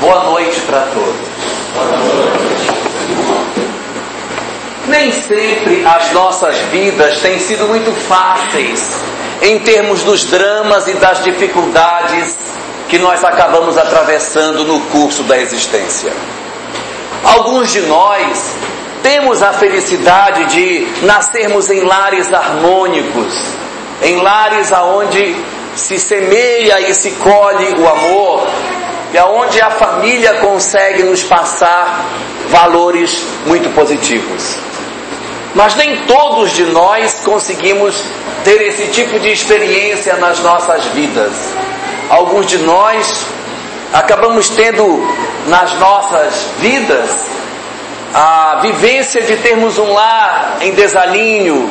Boa noite para todos. Nem sempre as nossas vidas têm sido muito fáceis em termos dos dramas e das dificuldades que nós acabamos atravessando no curso da existência. Alguns de nós temos a felicidade de nascermos em lares harmônicos, em lares aonde se semeia e se colhe o amor, e aonde a família consegue nos passar valores muito positivos. Mas nem todos de nós conseguimos ter esse tipo de experiência nas nossas vidas. Alguns de nós acabamos tendo nas nossas vidas a vivência de termos um lar em desalinho,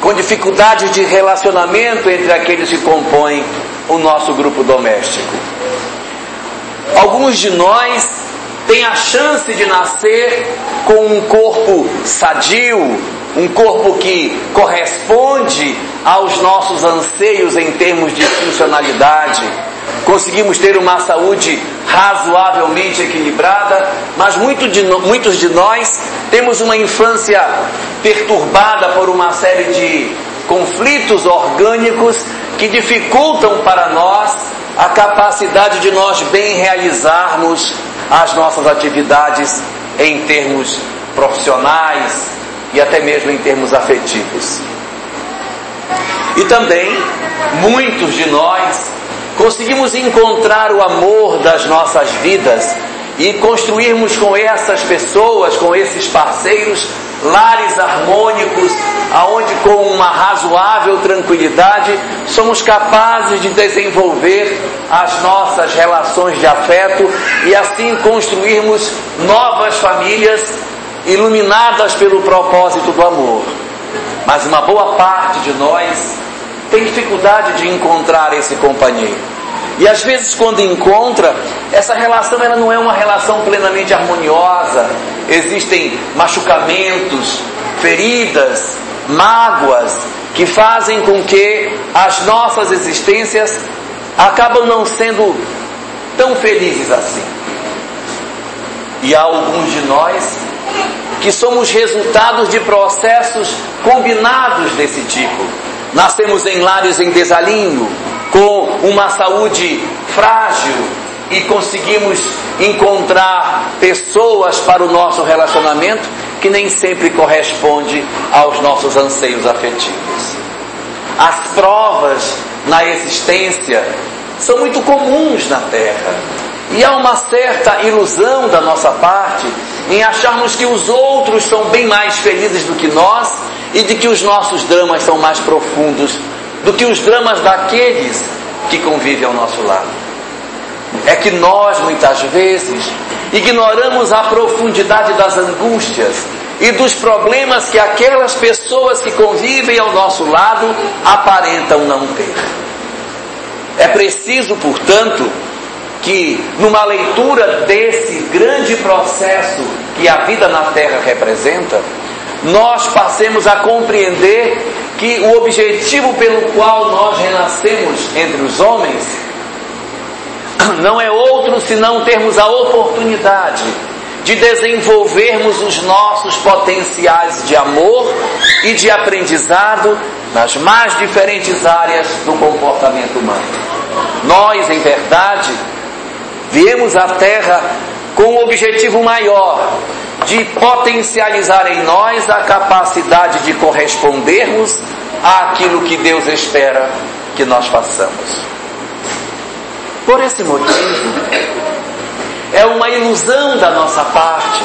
com dificuldades de relacionamento entre aqueles que compõem o nosso grupo doméstico. Alguns de nós têm a chance de nascer com um corpo sadio, um corpo que corresponde aos nossos anseios em termos de funcionalidade. Conseguimos ter uma saúde razoavelmente equilibrada, mas muito de, muitos de nós temos uma infância perturbada por uma série de conflitos orgânicos que dificultam para nós a capacidade de nós bem realizarmos as nossas atividades em termos profissionais e até mesmo em termos afetivos. E também muitos de nós conseguimos encontrar o amor das nossas vidas e construirmos com essas pessoas, com esses parceiros, lares harmônicos, aonde com uma razoável tranquilidade somos capazes de desenvolver as nossas relações de afeto e assim construirmos novas famílias iluminadas pelo propósito do amor. Mas uma boa parte de nós tem dificuldade de encontrar esse companheiro. E às vezes quando encontra, essa relação ela não é uma relação plenamente harmoniosa. Existem machucamentos, feridas, mágoas que fazem com que as nossas existências acabam não sendo tão felizes assim. E há alguns de nós que somos resultados de processos combinados desse tipo. Nascemos em lares em desalinho, com uma saúde frágil e conseguimos encontrar pessoas para o nosso relacionamento que nem sempre corresponde aos nossos anseios afetivos. As provas na existência são muito comuns na Terra. E há uma certa ilusão da nossa parte em acharmos que os outros são bem mais felizes do que nós e de que os nossos dramas são mais profundos do que os dramas daqueles que convivem ao nosso lado. É que nós, muitas vezes, ignoramos a profundidade das angústias e dos problemas que aquelas pessoas que convivem ao nosso lado aparentam não ter. É preciso, portanto, que numa leitura desse grande processo que a vida na Terra representa, nós passemos a compreender que o objetivo pelo qual nós renascemos entre os homens não é outro senão termos a oportunidade de desenvolvermos os nossos potenciais de amor e de aprendizado nas mais diferentes áreas do comportamento humano. Nós, em verdade, viemos à Terra com um objetivo maior de potencializar em nós a capacidade de correspondermos àquilo que Deus espera que nós façamos. Por esse motivo, é uma ilusão da nossa parte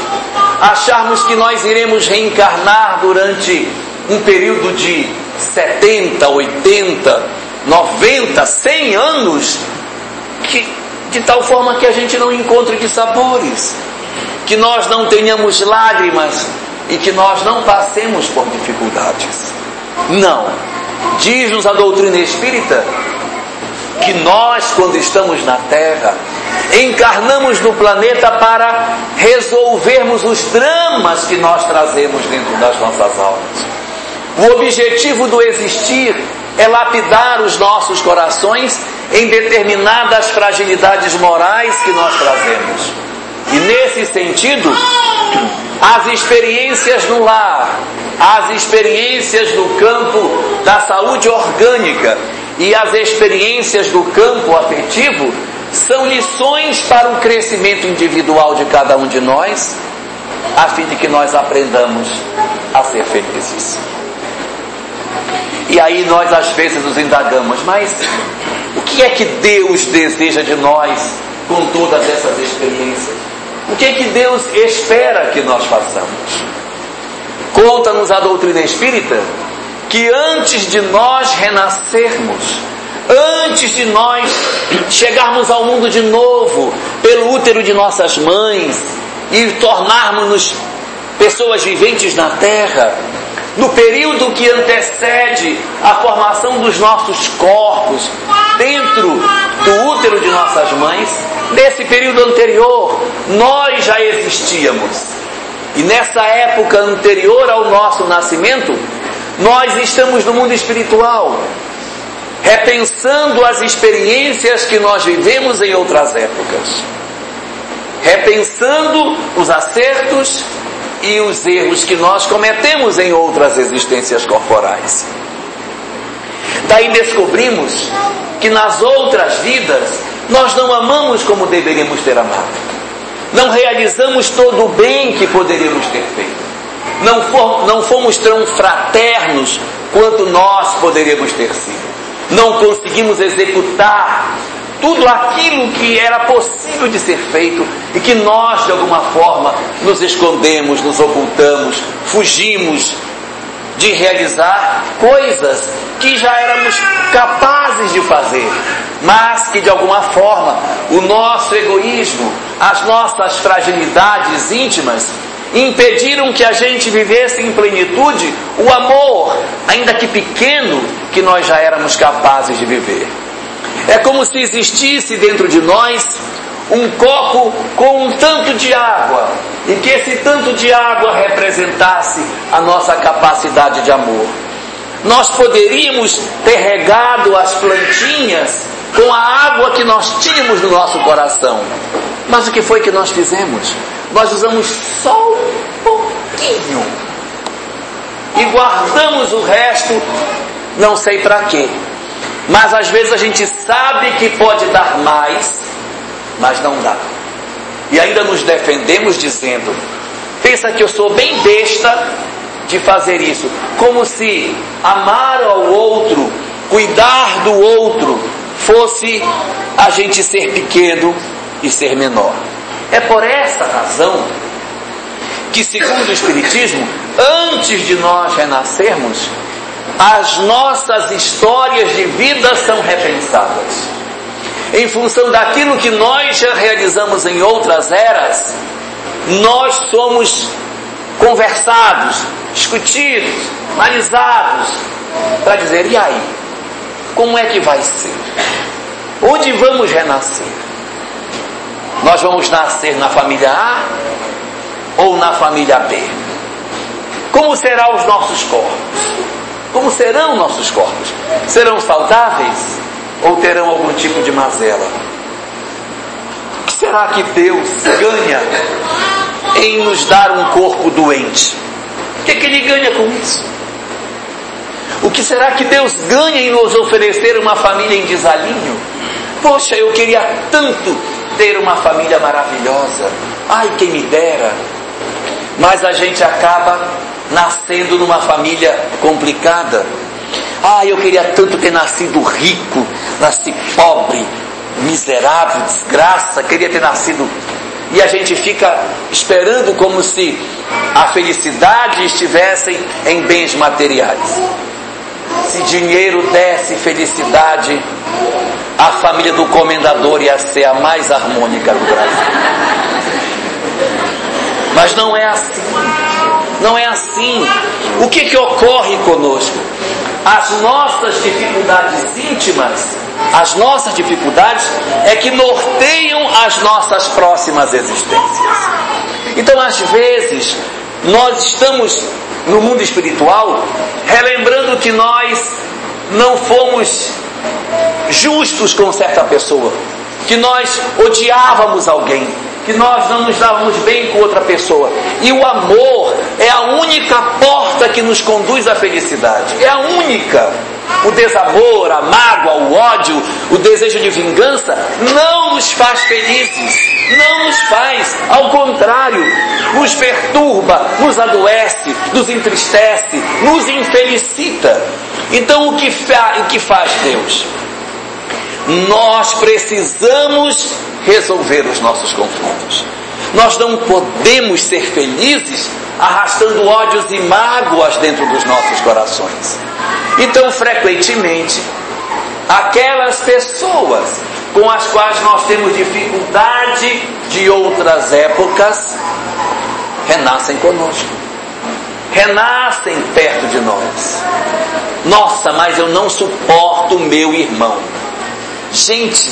acharmos que nós iremos reencarnar durante um período de 70, 80, 90, 100 anos, que, de tal forma que a gente não encontre de sabores que nós não tenhamos lágrimas e que nós não passemos por dificuldades. Não. Diz-nos a doutrina espírita que nós, quando estamos na Terra, encarnamos no planeta para resolvermos os dramas que nós trazemos dentro das nossas almas. O objetivo do existir é lapidar os nossos corações em determinadas fragilidades morais que nós trazemos. E nesse sentido, as experiências no lar, as experiências no campo da saúde orgânica e as experiências do campo afetivo são lições para o crescimento individual de cada um de nós, a fim de que nós aprendamos a ser felizes. E aí nós às vezes nos indagamos, mas o que é que Deus deseja de nós com todas essas experiências? O que é que Deus espera que nós façamos? Conta-nos a doutrina espírita que antes de nós renascermos, antes de nós chegarmos ao mundo de novo, pelo útero de nossas mães e tornarmos-nos pessoas viventes na terra, no período que antecede a formação dos nossos corpos dentro do útero de nossas mães, nesse período anterior, nós já existíamos. E nessa época anterior ao nosso nascimento, nós estamos no mundo espiritual, repensando as experiências que nós vivemos em outras épocas, repensando os acertos e os erros que nós cometemos em outras existências corporais. Daí descobrimos que nas outras vidas nós não amamos como deveríamos ter amado, não realizamos todo o bem que poderíamos ter feito não, for, não fomos tão fraternos quanto nós poderíamos ter sido. Não conseguimos executar tudo aquilo que era possível de ser feito e que nós, de alguma forma, nos escondemos, nos ocultamos, fugimos de realizar coisas que já éramos capazes de fazer, mas que de alguma forma o nosso egoísmo, as nossas fragilidades íntimas impediram que a gente vivesse em plenitude o amor, ainda que pequeno, que nós já éramos capazes de viver. É como se existisse dentro de nós um copo com um tanto de água e que esse tanto de água representasse a nossa capacidade de amor. Nós poderíamos ter regado as plantinhas com a água que nós tínhamos no nosso coração. Mas o que foi que nós fizemos? nós usamos só um pouquinho e guardamos o resto, não sei para quê. Mas às vezes a gente sabe que pode dar mais, mas não dá. E ainda nos defendemos dizendo: pensa que eu sou bem besta de fazer isso, como se amar ao outro, cuidar do outro, fosse a gente ser pequeno e ser menor. É por essa razão que, segundo o Espiritismo, antes de nós renascermos, as nossas histórias de vida são repensadas. Em função daquilo que nós já realizamos em outras eras, nós somos conversados, discutidos, analisados, para dizer: e aí? Como é que vai ser? Onde vamos renascer? Nós vamos nascer na família A ou na família B? Como serão os nossos corpos? Como serão nossos corpos? Serão saudáveis ou terão algum tipo de mazela? O que será que Deus ganha em nos dar um corpo doente? O que, é que Ele ganha com isso? O que será que Deus ganha em nos oferecer uma família em desalinho? Poxa, eu queria tanto ter uma família maravilhosa. Ai, quem me dera. Mas a gente acaba nascendo numa família complicada. Ai, eu queria tanto ter nascido rico, nasci pobre, miserável, desgraça, queria ter nascido. E a gente fica esperando como se a felicidade estivesse em bens materiais. Se dinheiro desse felicidade, a família do comendador ia ser a mais harmônica do Brasil. Mas não é assim. Não é assim. O que, que ocorre conosco? As nossas dificuldades íntimas, as nossas dificuldades é que norteiam as nossas próximas existências. Então, às vezes, nós estamos no mundo espiritual relembrando que nós não fomos justos com certa pessoa, que nós odiávamos alguém, que nós não nos dávamos bem com outra pessoa. E o amor é a única porta que nos conduz à felicidade. É a única. O desamor, a mágoa, o ódio, o desejo de vingança não nos faz felizes, não nos faz, ao contrário, nos perturba, nos adoece, nos entristece, nos infelicita. Então o que, fa o que faz Deus? Nós precisamos resolver os nossos conflitos. Nós não podemos ser felizes arrastando ódios e mágoas dentro dos nossos corações. Então, frequentemente, aquelas pessoas com as quais nós temos dificuldade de outras épocas renascem conosco, renascem perto de nós. Nossa, mas eu não suporto meu irmão. Gente,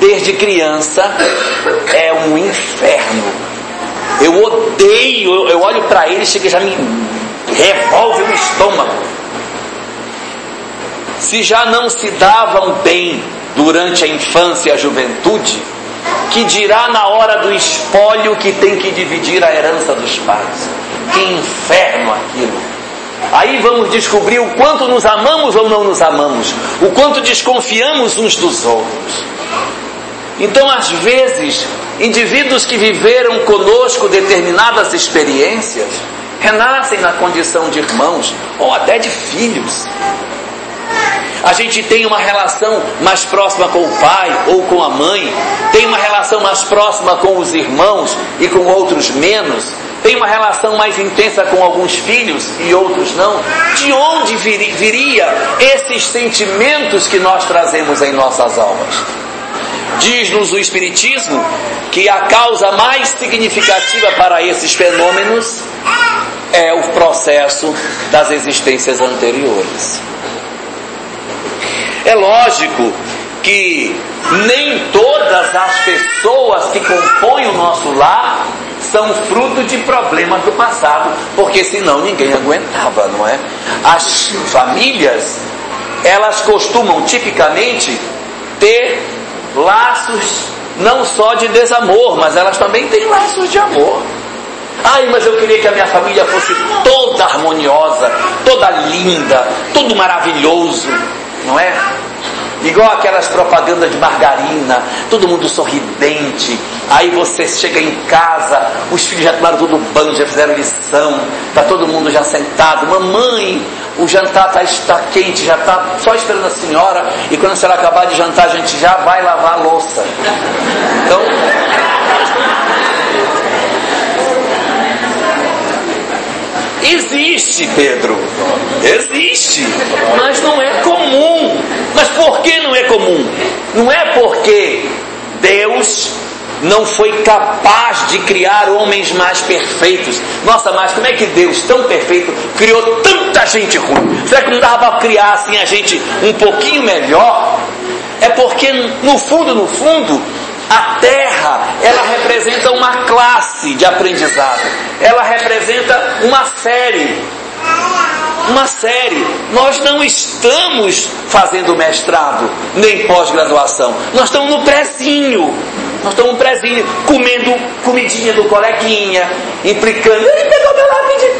desde criança é um inferno. Eu odeio, eu, olho para ele e chega já me revolve o estômago. Se já não se davam bem durante a infância e a juventude, que dirá na hora do espólio que tem que dividir a herança dos pais? Que inferno aquilo! Aí vamos descobrir o quanto nos amamos ou não nos amamos, o quanto desconfiamos uns dos outros. Então, às vezes, indivíduos que viveram conosco determinadas experiências renascem na condição de irmãos ou até de filhos. A gente tem uma relação mais próxima com o pai ou com a mãe, tem uma relação mais próxima com os irmãos e com outros menos, tem uma relação mais intensa com alguns filhos e outros não. De onde viria esses sentimentos que nós trazemos em nossas almas? Diz-nos o Espiritismo que a causa mais significativa para esses fenômenos é o processo das existências anteriores. É lógico que nem todas as pessoas que compõem o nosso lar são fruto de problemas do passado, porque senão ninguém aguentava, não é? As famílias, elas costumam tipicamente ter laços não só de desamor, mas elas também têm laços de amor. Ai, mas eu queria que a minha família fosse toda harmoniosa, toda linda, tudo maravilhoso, não é? Igual aquelas propagandas de margarina, todo mundo sorridente. Aí você chega em casa, os filhos já tomaram todo banho, já fizeram lição, tá todo mundo já sentado. Mamãe, o jantar tá, está quente, já está só esperando a senhora. E quando a senhora acabar de jantar, a gente já vai lavar a louça. Então. Existe, Pedro. Existe. Mas não é comum. Mas por que não é comum? Não é porque Deus não foi capaz de criar homens mais perfeitos. Nossa, mas como é que Deus, tão perfeito, criou tanta gente ruim? Será que não dava para criar assim a gente um pouquinho melhor? É porque no fundo, no fundo, a terra, ela representa uma classe de aprendizado. Ela representa uma série. Uma série. Nós não estamos fazendo mestrado, nem pós-graduação. Nós estamos no prezinho. Nós estamos no prezinho, comendo comidinha do coleguinha, implicando, ele pegou meu lápis de.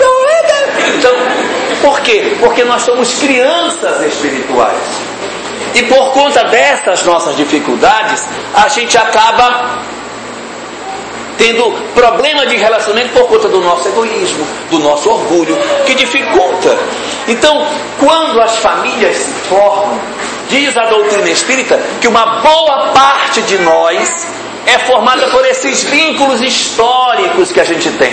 Então, por quê? Porque nós somos crianças espirituais. E por conta dessas nossas dificuldades, a gente acaba tendo problema de relacionamento por conta do nosso egoísmo, do nosso orgulho, que dificulta. Então, quando as famílias se formam, diz a doutrina espírita que uma boa parte de nós é formada por esses vínculos históricos que a gente tem.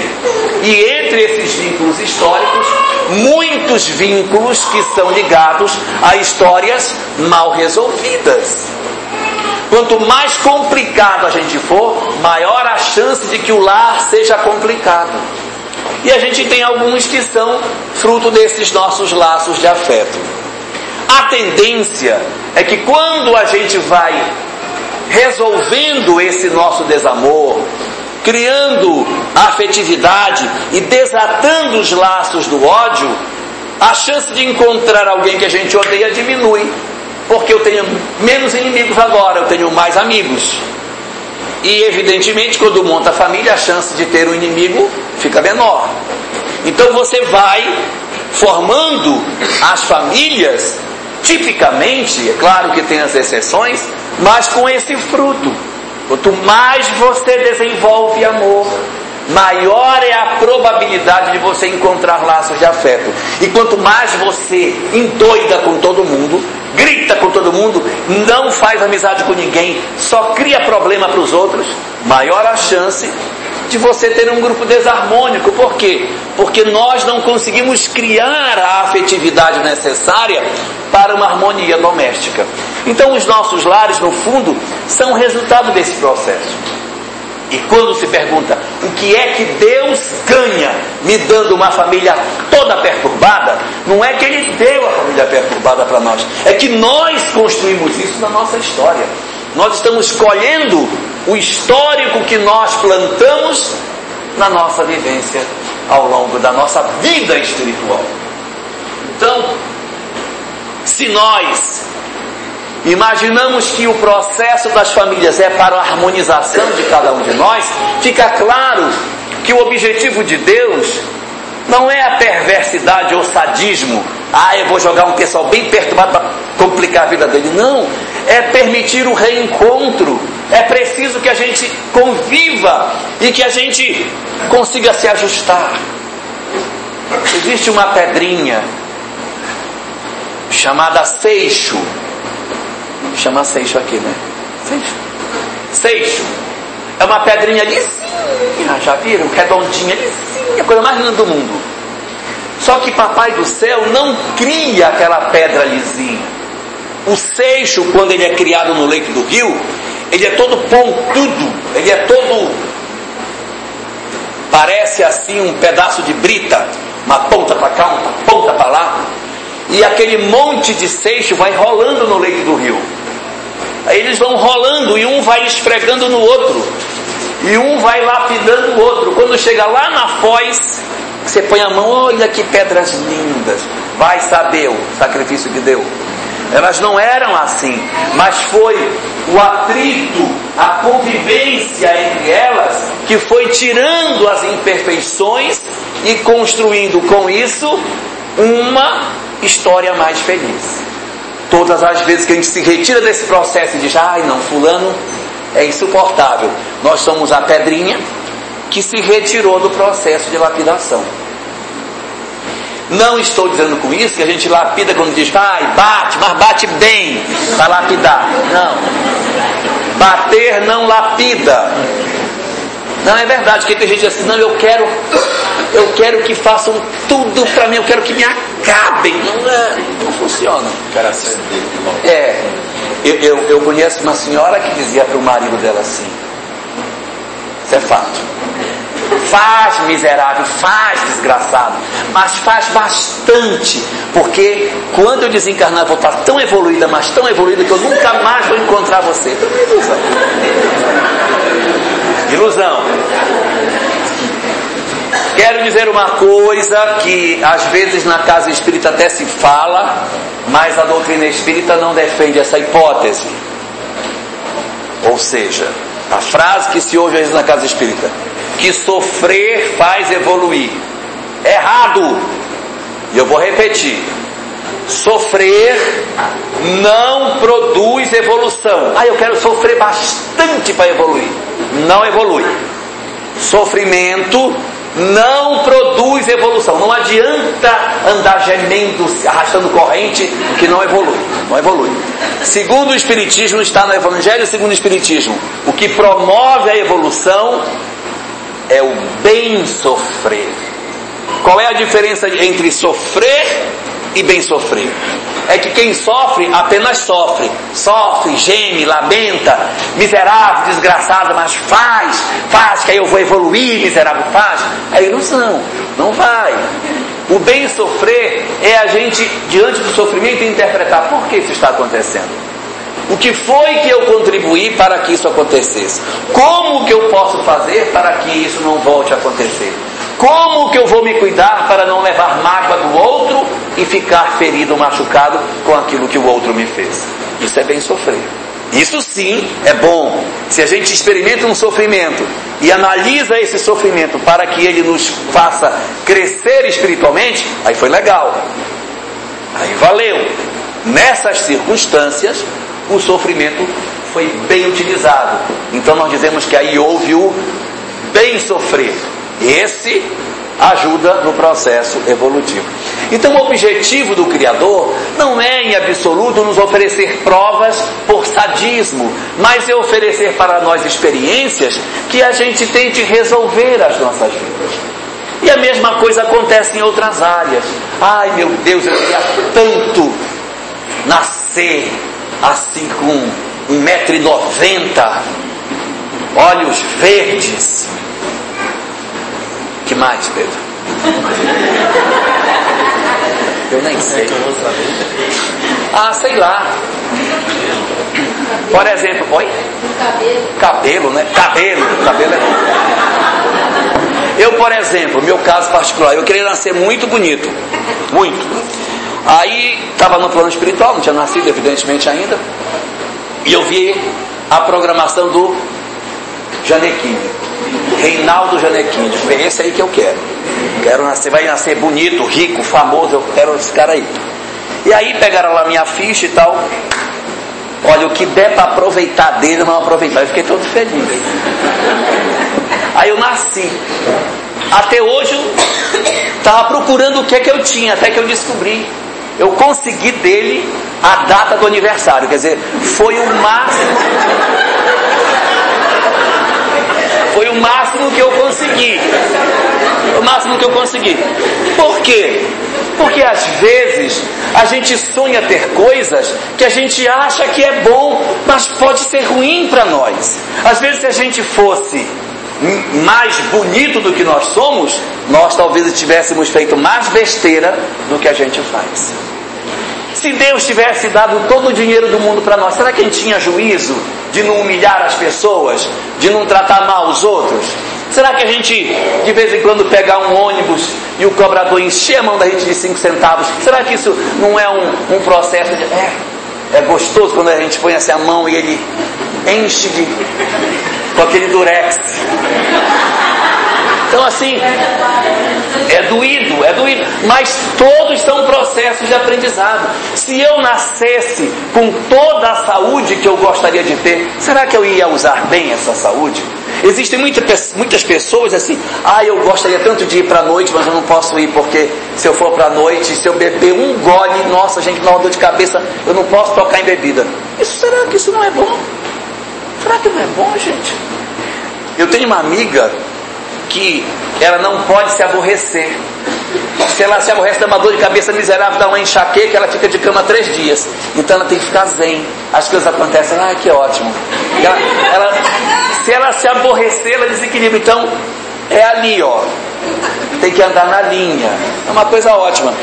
E entre esses vínculos históricos, muitos vínculos que são ligados a histórias mal resolvidas. Quanto mais complicado a gente for, maior a chance de que o lar seja complicado. E a gente tem alguns que são fruto desses nossos laços de afeto. A tendência é que quando a gente vai resolvendo esse nosso desamor, criando afetividade e desatando os laços do ódio, a chance de encontrar alguém que a gente odeia diminui. Porque eu tenho menos inimigos agora, eu tenho mais amigos. E evidentemente, quando monta a família, a chance de ter um inimigo fica menor. Então você vai formando as famílias, tipicamente, é claro que tem as exceções, mas com esse fruto. Quanto mais você desenvolve amor, maior é a probabilidade de você encontrar laços de afeto. E quanto mais você endoida com todo mundo, grita com todo mundo, não faz amizade com ninguém, só cria problema para os outros, maior a chance de você ter um grupo desarmônico. Por quê? Porque nós não conseguimos criar a afetividade necessária para uma harmonia doméstica. Então, os nossos lares, no fundo, são resultado desse processo. E quando se pergunta o que é que Deus ganha me dando uma família toda perturbada, não é que Ele deu a família perturbada para nós, é que nós construímos isso na nossa história. Nós estamos colhendo o histórico que nós plantamos na nossa vivência ao longo da nossa vida espiritual. Então, se nós imaginamos que o processo das famílias é para a harmonização de cada um de nós, fica claro que o objetivo de Deus não é a perversidade ou sadismo. Ah, eu vou jogar um pessoal bem perturbado para complicar a vida dele. Não. É permitir o reencontro. É preciso que a gente conviva e que a gente consiga se ajustar. Existe uma pedrinha chamada seixo Chama seixo aqui, né? Seixo. Seixo. É uma pedrinha lisinha, já viram? Redondinha, lisinha, coisa mais linda do mundo. Só que Papai do Céu não cria aquela pedra lisinha. O seixo, quando ele é criado no leito do rio, ele é todo pontudo, ele é todo. Parece assim um pedaço de brita, uma ponta para cá, uma ponta para lá. E aquele monte de seixo vai rolando no leito do rio. Eles vão rolando e um vai esfregando no outro. E um vai lapidando o outro. Quando chega lá na foz, você põe a mão, olha que pedras lindas. Vai saber o sacrifício que deu. Elas não eram assim, mas foi o atrito, a convivência entre elas que foi tirando as imperfeições e construindo com isso uma história mais feliz. Todas as vezes que a gente se retira desse processo e diz, ai não, fulano é insuportável. Nós somos a pedrinha que se retirou do processo de lapidação. Não estou dizendo com isso que a gente lapida quando diz, ai, bate, mas bate bem para lapidar. Não. Bater não lapida. Não é verdade, que tem gente assim, não, eu quero, eu quero que façam tudo para mim, eu quero que me acabem. Não, é, não funciona. É, eu, eu, eu conheço uma senhora que dizia para o marido dela assim, isso é fato. Faz miserável, faz desgraçado, mas faz bastante, porque quando eu desencarnar vou estar tão evoluída, mas tão evoluída que eu nunca mais vou encontrar você. Então, Ilusão. Quero dizer uma coisa que às vezes na casa espírita até se fala, mas a doutrina espírita não defende essa hipótese. Ou seja, a frase que se ouve às vezes na casa espírita, que sofrer faz evoluir. Errado! E eu vou repetir. Sofrer não produz evolução. Ah, eu quero sofrer bastante para evoluir. Não evolui. Sofrimento não produz evolução. Não adianta andar gemendo, arrastando corrente, que não evolui. Não evolui. Segundo o Espiritismo, está no Evangelho segundo o Espiritismo. O que promove a evolução é o bem sofrer. Qual é a diferença entre sofrer e bem sofrer. É que quem sofre apenas sofre, sofre, geme, lamenta, miserável, desgraçado, mas faz, faz, que aí eu vou evoluir, miserável, faz. É ilusão, não vai. O bem sofrer é a gente, diante do sofrimento, interpretar por que isso está acontecendo. O que foi que eu contribuí para que isso acontecesse? Como que eu posso fazer para que isso não volte a acontecer? Como que eu vou me cuidar para não levar mágoa do outro e ficar ferido, machucado com aquilo que o outro me fez? Isso é bem sofrer. Isso sim é bom. Se a gente experimenta um sofrimento e analisa esse sofrimento para que ele nos faça crescer espiritualmente, aí foi legal. Aí valeu. Nessas circunstâncias, o sofrimento foi bem utilizado. Então nós dizemos que aí houve o bem sofrer. Esse ajuda no processo evolutivo. Então, o objetivo do Criador não é, em absoluto, nos oferecer provas por sadismo, mas é oferecer para nós experiências que a gente tente resolver as nossas vidas. E a mesma coisa acontece em outras áreas. Ai meu Deus, eu queria tanto nascer assim com um metro e noventa, olhos verdes, que mais, Pedro? Eu nem sei. Ah, sei lá. Por exemplo, oi? Cabelo. Né? Cabelo. Cabelo é. Eu, por exemplo, meu caso particular, eu queria nascer muito bonito. Muito. Aí, estava no plano espiritual, não tinha nascido, evidentemente, ainda. E eu vi a programação do Janequim. Reinaldo Janequim. Foi esse aí que eu quero. Quero nascer, vai nascer bonito, rico, famoso, eu quero esse cara aí. E aí pegaram lá minha ficha e tal. Olha, o que der para aproveitar dele, não aproveitar. Eu fiquei todo feliz. Aí eu nasci. Até hoje eu estava procurando o que é que eu tinha, até que eu descobri. Eu consegui dele a data do aniversário. Quer dizer, foi o máximo foi o máximo que eu consegui. O máximo que eu consegui. Por quê? Porque às vezes a gente sonha ter coisas que a gente acha que é bom, mas pode ser ruim para nós. Às vezes, se a gente fosse mais bonito do que nós somos, nós talvez tivéssemos feito mais besteira do que a gente faz. Se Deus tivesse dado todo o dinheiro do mundo para nós, será que a gente tinha juízo de não humilhar as pessoas, de não tratar mal os outros? Será que a gente, de vez em quando, pegar um ônibus e o cobrador encher a mão da gente de cinco centavos? Será que isso não é um, um processo de. É, é gostoso quando a gente põe assim a mão e ele enche de. com aquele durex. Então, assim, é doído, é doído, mas todos são processos de aprendizado. Se eu nascesse com toda a saúde que eu gostaria de ter, será que eu ia usar bem essa saúde? Existem muita, muitas pessoas assim, ah, eu gostaria tanto de ir para a noite, mas eu não posso ir porque se eu for para a noite, se eu beber um gole, nossa, gente, dá uma dor de cabeça, eu não posso tocar em bebida. Isso será que isso não é bom? Será que não é bom, gente? Eu tenho uma amiga que ela não pode se aborrecer. Se ela se aborrece, dá uma dor de cabeça miserável, dá uma enxaqueca, ela fica de cama três dias. Então ela tem que ficar zen. As coisas acontecem, ah, que ótimo. Ela, ela, se ela se aborrecer, ela desequilibra. Então, é ali, ó. Tem que andar na linha. É uma coisa ótima.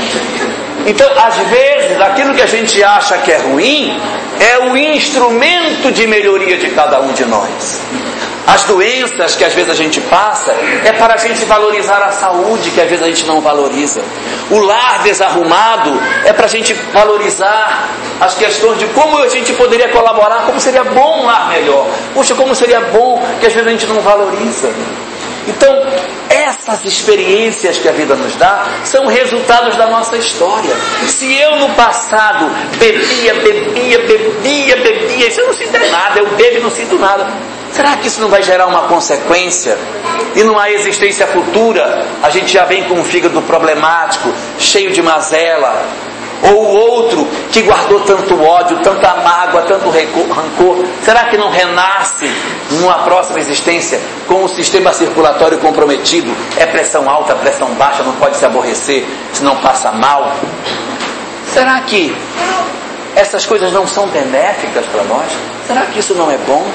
Então, às vezes, aquilo que a gente acha que é ruim é o instrumento de melhoria de cada um de nós. As doenças que às vezes a gente passa é para a gente valorizar a saúde que às vezes a gente não valoriza. O lar desarrumado é para a gente valorizar as questões de como a gente poderia colaborar, como seria bom um lar melhor. Puxa, como seria bom que às vezes a gente não valoriza. Então, essas experiências que a vida nos dá são resultados da nossa história. Se eu no passado bebia, bebia, bebia, bebia, isso eu não sinto nada, eu bebo e não sinto nada. Será que isso não vai gerar uma consequência? E numa existência futura, a gente já vem com um fígado problemático, cheio de mazela, ou o outro que guardou tanto ódio, tanta mágoa, tanto rancor, será que não renasce numa próxima existência com o sistema circulatório comprometido? É pressão alta, pressão baixa, não pode se aborrecer, senão passa mal? Será que essas coisas não são benéficas para nós? Será que isso não é bom?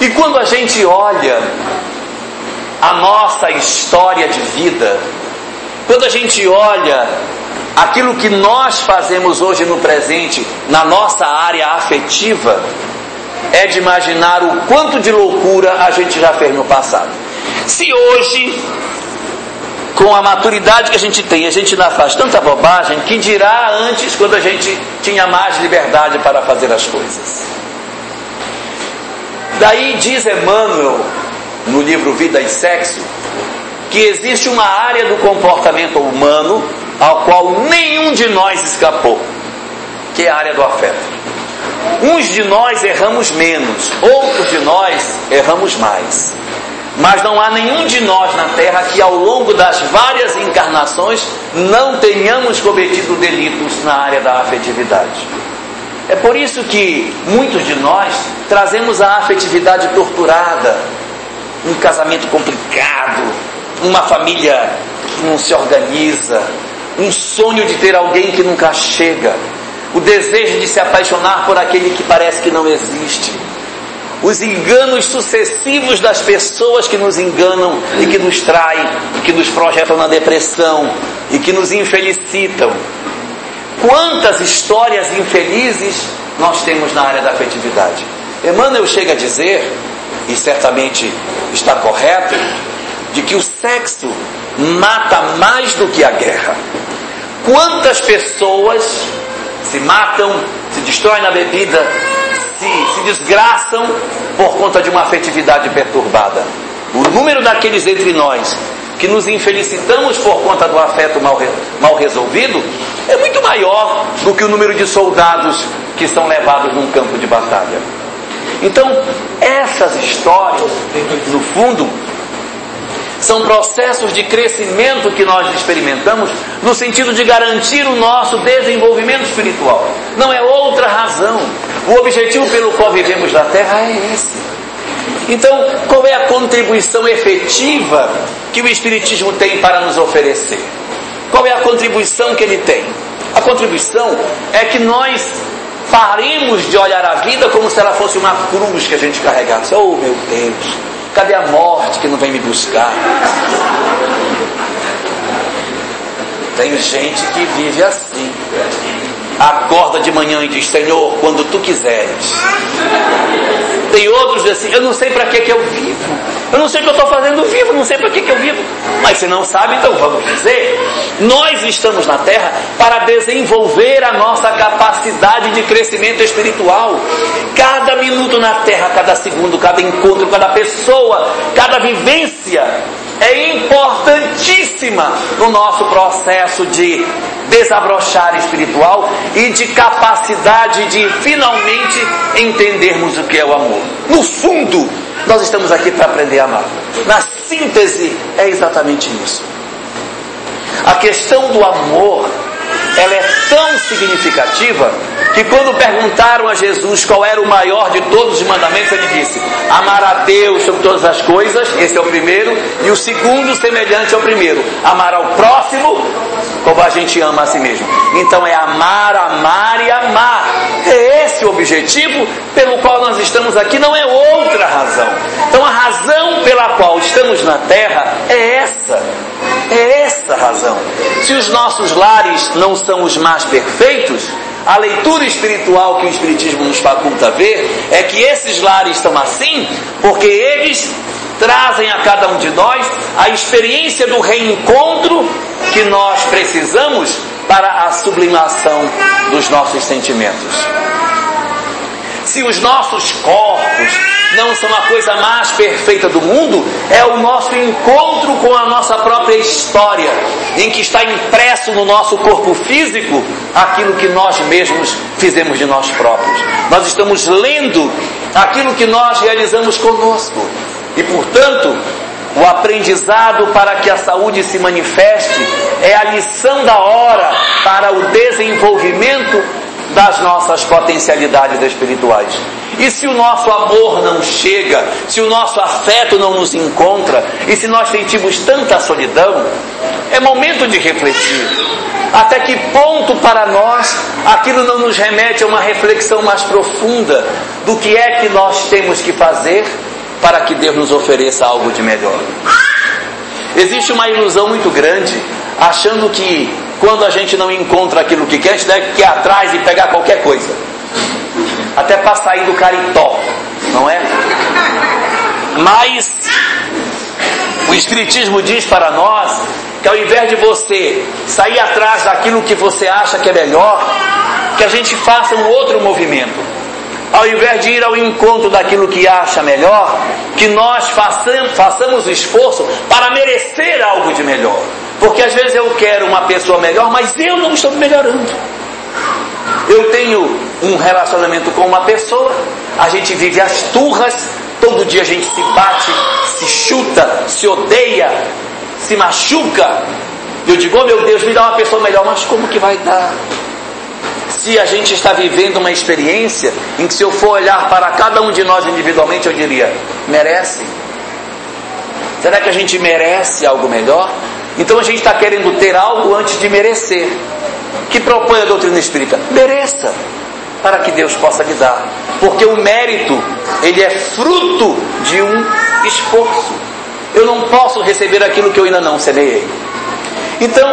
E quando a gente olha a nossa história de vida, quando a gente olha aquilo que nós fazemos hoje no presente, na nossa área afetiva, é de imaginar o quanto de loucura a gente já fez no passado. Se hoje, com a maturidade que a gente tem, a gente ainda faz tanta bobagem que dirá antes quando a gente tinha mais liberdade para fazer as coisas. Daí diz Emmanuel, no livro Vida e Sexo, que existe uma área do comportamento humano ao qual nenhum de nós escapou, que é a área do afeto. Uns de nós erramos menos, outros de nós erramos mais. Mas não há nenhum de nós na terra que ao longo das várias encarnações não tenhamos cometido delitos na área da afetividade. É por isso que muitos de nós trazemos a afetividade torturada, um casamento complicado, uma família que não se organiza, um sonho de ter alguém que nunca chega, o desejo de se apaixonar por aquele que parece que não existe, os enganos sucessivos das pessoas que nos enganam e que nos traem, e que nos projetam na depressão e que nos infelicitam. Quantas histórias infelizes nós temos na área da afetividade? Emmanuel chega a dizer, e certamente está correto, de que o sexo mata mais do que a guerra. Quantas pessoas se matam, se destroem na bebida, se, se desgraçam por conta de uma afetividade perturbada. O número daqueles entre nós que nos infelicitamos por conta do afeto mal, mal resolvido é muito maior do que o número de soldados que são levados num campo de batalha. Então, essas histórias, no fundo, são processos de crescimento que nós experimentamos no sentido de garantir o nosso desenvolvimento espiritual. Não é outra razão. O objetivo pelo qual vivemos na Terra é esse. Então, qual é a contribuição efetiva que o Espiritismo tem para nos oferecer? Qual é a contribuição que ele tem? A contribuição é que nós paremos de olhar a vida como se ela fosse uma cruz que a gente carregasse. Oh, meu Deus! Cadê a morte que não vem me buscar? Tem gente que vive assim. Acorda de manhã e diz: Senhor, quando tu quiseres. Tem outros assim: Eu não sei para que, que eu vivo. Eu não sei o que eu estou fazendo vivo, não sei para que, que eu vivo. Mas se não sabe, então vamos dizer. Nós estamos na Terra para desenvolver a nossa capacidade de crescimento espiritual. Cada minuto na Terra, cada segundo, cada encontro, cada pessoa, cada vivência é importantíssima no nosso processo de desabrochar espiritual e de capacidade de finalmente entendermos o que é o amor. No fundo, nós estamos aqui para aprender a amar. Na síntese, é exatamente isso. A questão do amor, ela é tão significativa que quando perguntaram a Jesus qual era o maior de todos os mandamentos, ele disse: amar a Deus sobre todas as coisas, esse é o primeiro, e o segundo, semelhante ao primeiro, amar ao próximo como a gente ama a si mesmo. Então é amar, amar e amar. É esse o objetivo pelo qual nós estamos aqui, não é outra razão. Então a razão pela qual estamos na terra é essa. É essa razão. Se os nossos lares não são os mais perfeitos, a leitura espiritual que o Espiritismo nos faculta ver é que esses lares estão assim porque eles trazem a cada um de nós a experiência do reencontro que nós precisamos para a sublimação dos nossos sentimentos. Se os nossos corpos não são a coisa mais perfeita do mundo, é o nosso encontro com a nossa própria história, em que está impresso no nosso corpo físico aquilo que nós mesmos fizemos de nós próprios. Nós estamos lendo aquilo que nós realizamos conosco. E portanto, o aprendizado para que a saúde se manifeste é a lição da hora para o desenvolvimento das nossas potencialidades espirituais. E se o nosso amor não chega, se o nosso afeto não nos encontra, e se nós sentimos tanta solidão, é momento de refletir. Até que ponto para nós aquilo não nos remete a uma reflexão mais profunda do que é que nós temos que fazer para que Deus nos ofereça algo de melhor. Existe uma ilusão muito grande, achando que quando a gente não encontra aquilo que quer, a gente deve ir atrás e pegar qualquer coisa. Até para sair do caritó, não é? Mas o Espiritismo diz para nós que ao invés de você sair atrás daquilo que você acha que é melhor, que a gente faça um outro movimento. Ao invés de ir ao encontro daquilo que acha melhor, que nós façamos, façamos esforço para merecer algo de melhor. Porque às vezes eu quero uma pessoa melhor, mas eu não estou melhorando. Eu tenho um relacionamento com uma pessoa, a gente vive as turras, todo dia a gente se bate, se chuta, se odeia, se machuca. Eu digo, oh meu Deus, me dá uma pessoa melhor, mas como que vai dar? Se a gente está vivendo uma experiência em que se eu for olhar para cada um de nós individualmente, eu diria, merece? Será que a gente merece algo melhor? Então a gente está querendo ter algo antes de merecer. Que propõe a doutrina espírita? Mereça, para que Deus possa lhe dar. Porque o mérito, ele é fruto de um esforço. Eu não posso receber aquilo que eu ainda não semeei. Então,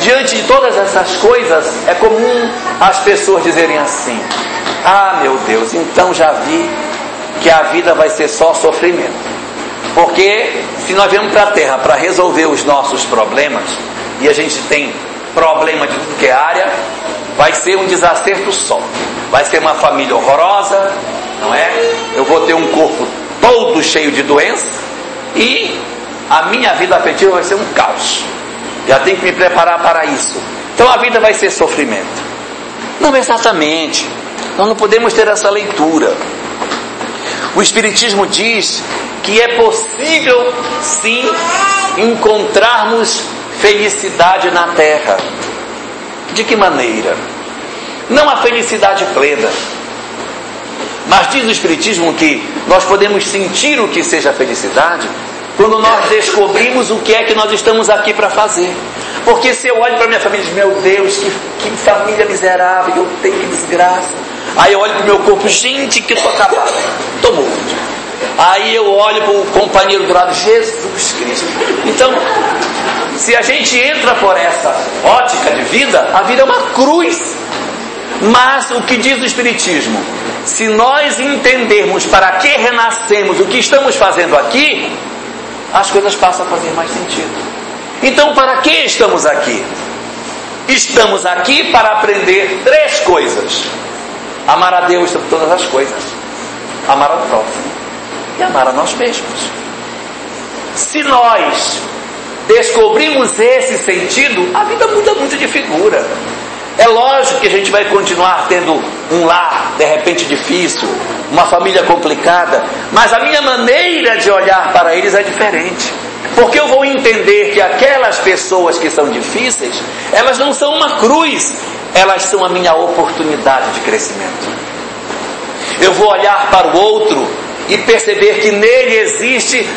diante de todas essas coisas, é comum as pessoas dizerem assim: Ah, meu Deus, então já vi que a vida vai ser só sofrimento. Porque se nós viemos para a Terra para resolver os nossos problemas, e a gente tem problema de tudo que é área, vai ser um desacerto só. Vai ser uma família horrorosa, não é? Eu vou ter um corpo todo cheio de doença e a minha vida afetiva vai ser um caos. Já tenho que me preparar para isso. Então a vida vai ser sofrimento. Não exatamente. Nós não podemos ter essa leitura. O Espiritismo diz que é possível sim encontrarmos felicidade na terra. De que maneira? Não a felicidade plena. Mas diz o Espiritismo que nós podemos sentir o que seja felicidade quando nós descobrimos o que é que nós estamos aqui para fazer. Porque se eu olho para minha família e digo, meu Deus, que, que família miserável, eu tenho que desgraça. Aí eu olho para o meu corpo, gente, que estou acabado, estou morto. Aí eu olho para o companheiro do lado, Jesus Cristo. Então, se a gente entra por essa ótica de vida, a vida é uma cruz. Mas o que diz o Espiritismo? Se nós entendermos para que renascemos, o que estamos fazendo aqui, as coisas passam a fazer mais sentido. Então, para que estamos aqui? Estamos aqui para aprender três coisas: amar a Deus sobre todas as coisas, amar ao próximo e amar a nós mesmos. Se nós descobrimos esse sentido, a vida muda muito de figura. É lógico que a gente vai continuar tendo um lar de repente difícil, uma família complicada, mas a minha maneira de olhar para eles é diferente. Porque eu vou entender que aquelas pessoas que são difíceis, elas não são uma cruz, elas são a minha oportunidade de crescimento. Eu vou olhar para o outro e perceber que nele existe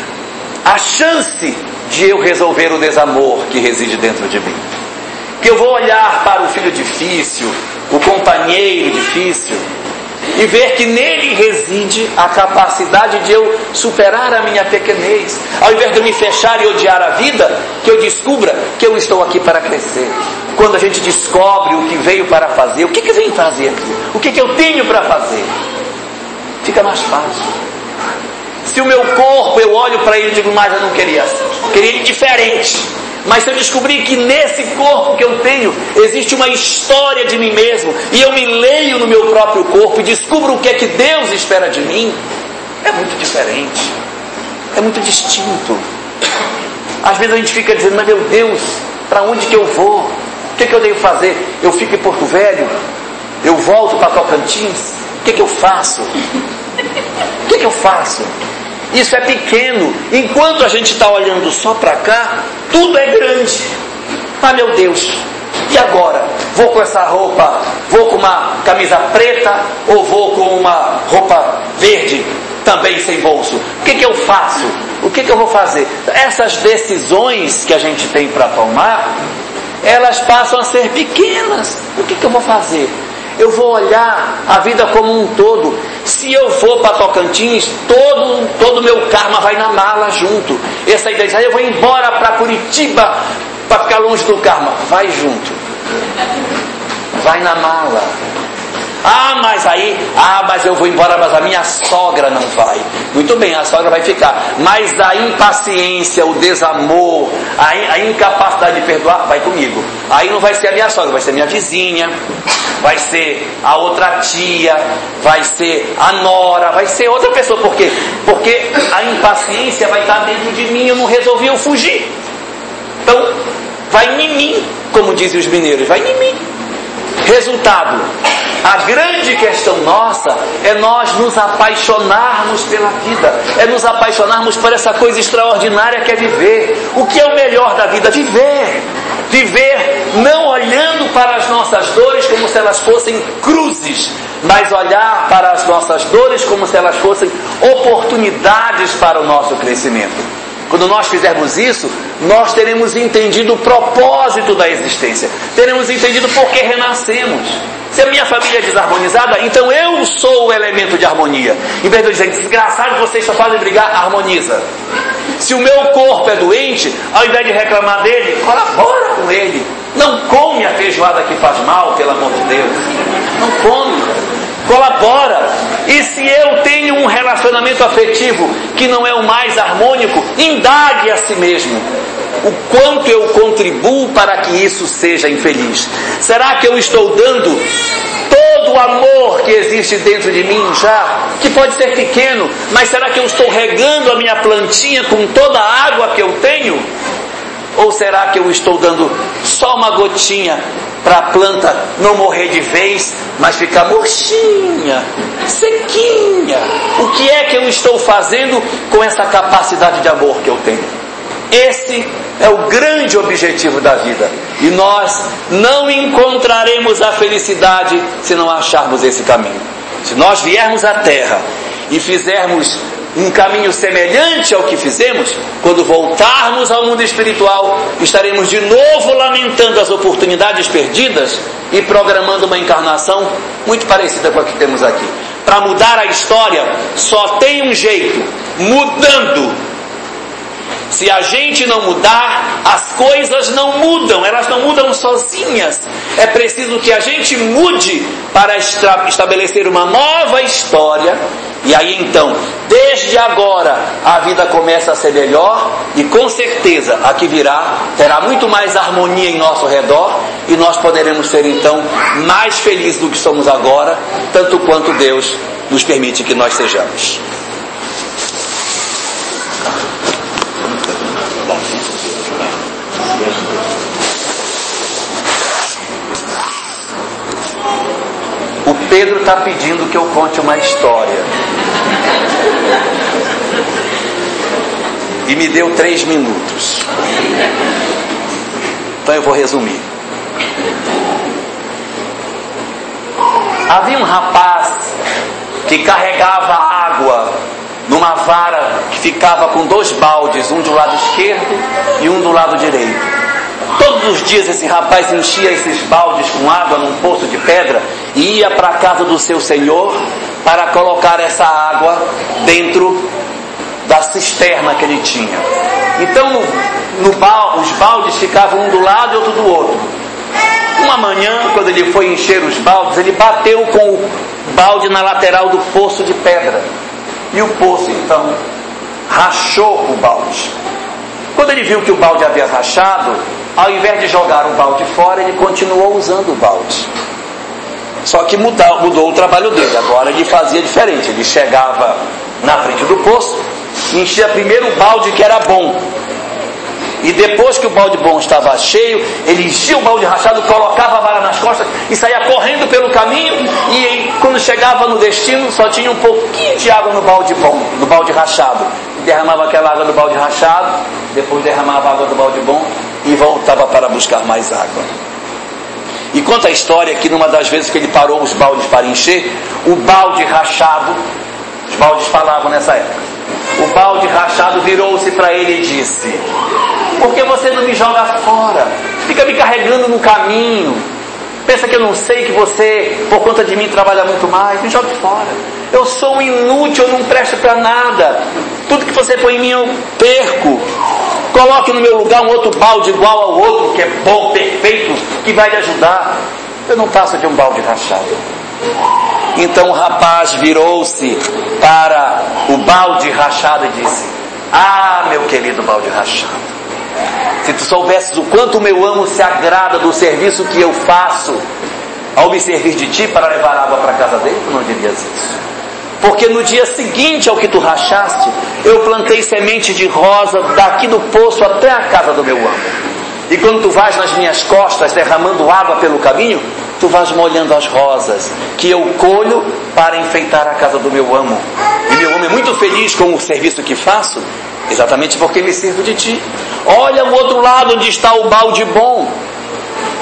a chance de eu resolver o desamor que reside dentro de mim. Que eu vou olhar para o filho difícil, o companheiro difícil, e ver que nele reside a capacidade de eu superar a minha pequenez. Ao invés de eu me fechar e odiar a vida, que eu descubra que eu estou aqui para crescer. Quando a gente descobre o que veio para fazer, o que, que vem fazer aqui? O que, que eu tenho para fazer? Fica mais fácil. Se o meu corpo, eu olho para ele e digo, mas eu não queria assim. Queria ele diferente. Mas se eu descobrir que nesse corpo que eu tenho existe uma história de mim mesmo, e eu me leio no meu próprio corpo e descubro o que é que Deus espera de mim, é muito diferente. É muito distinto. Às vezes a gente fica dizendo, mas meu Deus, para onde que eu vou? O que, é que eu devo fazer? Eu fico em Porto Velho? Eu volto para Tocantins? O que, é que eu faço? O que, é que eu faço? Isso é pequeno. Enquanto a gente está olhando só para cá, tudo é grande. Ah, meu Deus, e agora? Vou com essa roupa, vou com uma camisa preta ou vou com uma roupa verde, também sem bolso? O que, que eu faço? O que, que eu vou fazer? Essas decisões que a gente tem para tomar, elas passam a ser pequenas. O que, que eu vou fazer? Eu vou olhar a vida como um todo. Se eu for para Tocantins, todo todo meu karma vai na mala junto. Essa ideia de ah, eu vou embora para Curitiba para ficar longe do karma, vai junto. Vai na mala. Ah, mas aí, ah, mas eu vou embora, mas a minha sogra não vai. Muito bem, a sogra vai ficar. Mas a impaciência, o desamor, a, a incapacidade de perdoar, vai comigo. Aí não vai ser a minha sogra, vai ser a minha vizinha, vai ser a outra tia, vai ser a nora, vai ser outra pessoa. Por quê? Porque a impaciência vai estar dentro de mim, eu não resolvi eu fugir. Então, vai em mim, como dizem os mineiros, vai em mim. Resultado: a grande questão nossa é nós nos apaixonarmos pela vida, é nos apaixonarmos por essa coisa extraordinária que é viver. O que é o melhor da vida? Viver. Viver não olhando para as nossas dores como se elas fossem cruzes, mas olhar para as nossas dores como se elas fossem oportunidades para o nosso crescimento. Quando nós fizermos isso, nós teremos entendido o propósito da existência, teremos entendido por que renascemos. Se a minha família é desarmonizada, então eu sou o elemento de harmonia. Em vez de dizer, desgraçado, vocês só fazem brigar, harmoniza. Se o meu corpo é doente, ao invés de reclamar dele, colabora com ele. Não come a feijoada que faz mal, pelo amor de Deus. Não come colabora. E se eu tenho um relacionamento afetivo que não é o mais harmônico, indague a si mesmo. O quanto eu contribuo para que isso seja infeliz? Será que eu estou dando todo o amor que existe dentro de mim já, que pode ser pequeno, mas será que eu estou regando a minha plantinha com toda a água que eu tenho? Ou será que eu estou dando só uma gotinha para a planta não morrer de vez, mas ficar murchinha, sequinha? O que é que eu estou fazendo com essa capacidade de amor que eu tenho? Esse é o grande objetivo da vida. E nós não encontraremos a felicidade se não acharmos esse caminho. Se nós viermos à Terra e fizermos um caminho semelhante ao que fizemos, quando voltarmos ao mundo espiritual, estaremos de novo lamentando as oportunidades perdidas e programando uma encarnação muito parecida com a que temos aqui. Para mudar a história, só tem um jeito: mudando se a gente não mudar, as coisas não mudam, elas não mudam sozinhas. É preciso que a gente mude para estabelecer uma nova história. E aí então, desde agora, a vida começa a ser melhor e com certeza a que virá terá muito mais harmonia em nosso redor e nós poderemos ser então mais felizes do que somos agora, tanto quanto Deus nos permite que nós sejamos. Pedro está pedindo que eu conte uma história. E me deu três minutos. Então eu vou resumir. Havia um rapaz que carregava água numa vara que ficava com dois baldes, um do lado esquerdo e um do lado direito. Todos os dias esse rapaz enchia esses baldes com água num poço de pedra ia para a casa do seu senhor para colocar essa água dentro da cisterna que ele tinha. Então no, no os baldes ficavam um do lado e outro do outro. Uma manhã, quando ele foi encher os baldes, ele bateu com o balde na lateral do poço de pedra. E o poço então rachou o balde. Quando ele viu que o balde havia rachado, ao invés de jogar o balde fora, ele continuou usando o balde. Só que mudou, mudou o trabalho dele. Agora ele fazia diferente. Ele chegava na frente do poço, enchia primeiro o balde que era bom. E depois que o balde bom estava cheio, ele enchia o balde rachado, colocava a vara nas costas e saía correndo pelo caminho. E quando chegava no destino, só tinha um pouquinho de água no balde bom, no balde rachado. Derramava aquela água no balde rachado, depois derramava a água do balde bom e voltava para buscar mais água. E conta a história que numa das vezes que ele parou os baldes para encher, o balde rachado, os baldes falavam nessa época, o balde rachado virou-se para ele e disse: Por que você não me joga fora? Fica me carregando no caminho. Pensa que eu não sei que você, por conta de mim, trabalha muito mais? Me jogue fora. Eu sou um inútil, eu não presto para nada. Tudo que você põe em mim eu perco. Coloque no meu lugar um outro balde igual ao outro, que é bom, perfeito, que vai lhe ajudar. Eu não passo de um balde rachado. Então o rapaz virou-se para o balde rachado e disse: Ah, meu querido balde rachado, se tu soubesses o quanto meu amo se agrada do serviço que eu faço ao me servir de ti para levar água para a casa dele, tu não dirias isso. Porque no dia seguinte ao que tu rachaste, eu plantei semente de rosa daqui do poço até a casa do meu amo. E quando tu vais nas minhas costas derramando água pelo caminho, tu vais molhando as rosas que eu colho para enfeitar a casa do meu amo. E meu amo é muito feliz com o serviço que faço, exatamente porque me sirvo de ti. Olha o outro lado onde está o balde bom,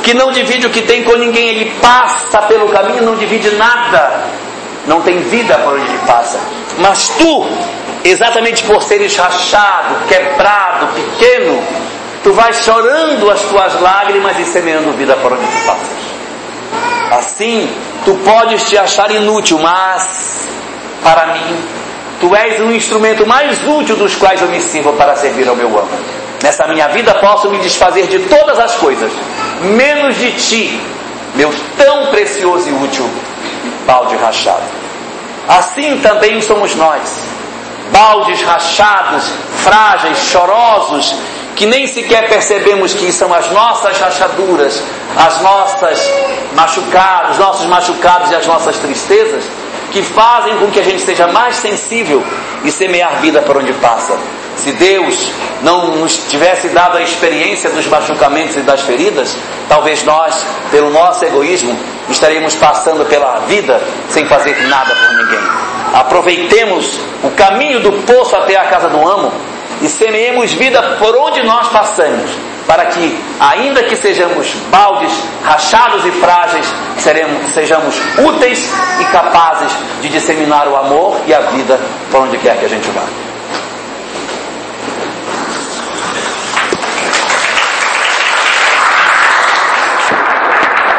que não divide o que tem com ninguém, ele passa pelo caminho, não divide nada, não tem vida por onde ele passa. Mas tu, exatamente por seres rachado, quebrado, pequeno, tu vais chorando as tuas lágrimas e semeando vida por onde tu passas. Assim, tu podes te achar inútil, mas para mim, tu és um instrumento mais útil dos quais eu me sirvo para servir ao meu amo. Nessa minha vida posso me desfazer de todas as coisas, menos de ti, meu tão precioso e útil balde rachado. Assim também somos nós, baldes rachados, frágeis, chorosos, que nem sequer percebemos que são as nossas rachaduras, as nossas machucados, os nossos machucados e as nossas tristezas, que fazem com que a gente seja mais sensível e semear vida por onde passa. Se Deus não nos tivesse dado a experiência dos machucamentos e das feridas, talvez nós, pelo nosso egoísmo, estaríamos passando pela vida sem fazer nada por ninguém. Aproveitemos o caminho do poço até a casa do amo e semeemos vida por onde nós passamos, para que, ainda que sejamos baldes, rachados e frágeis, seremos, sejamos úteis e capazes de disseminar o amor e a vida por onde quer que a gente vá.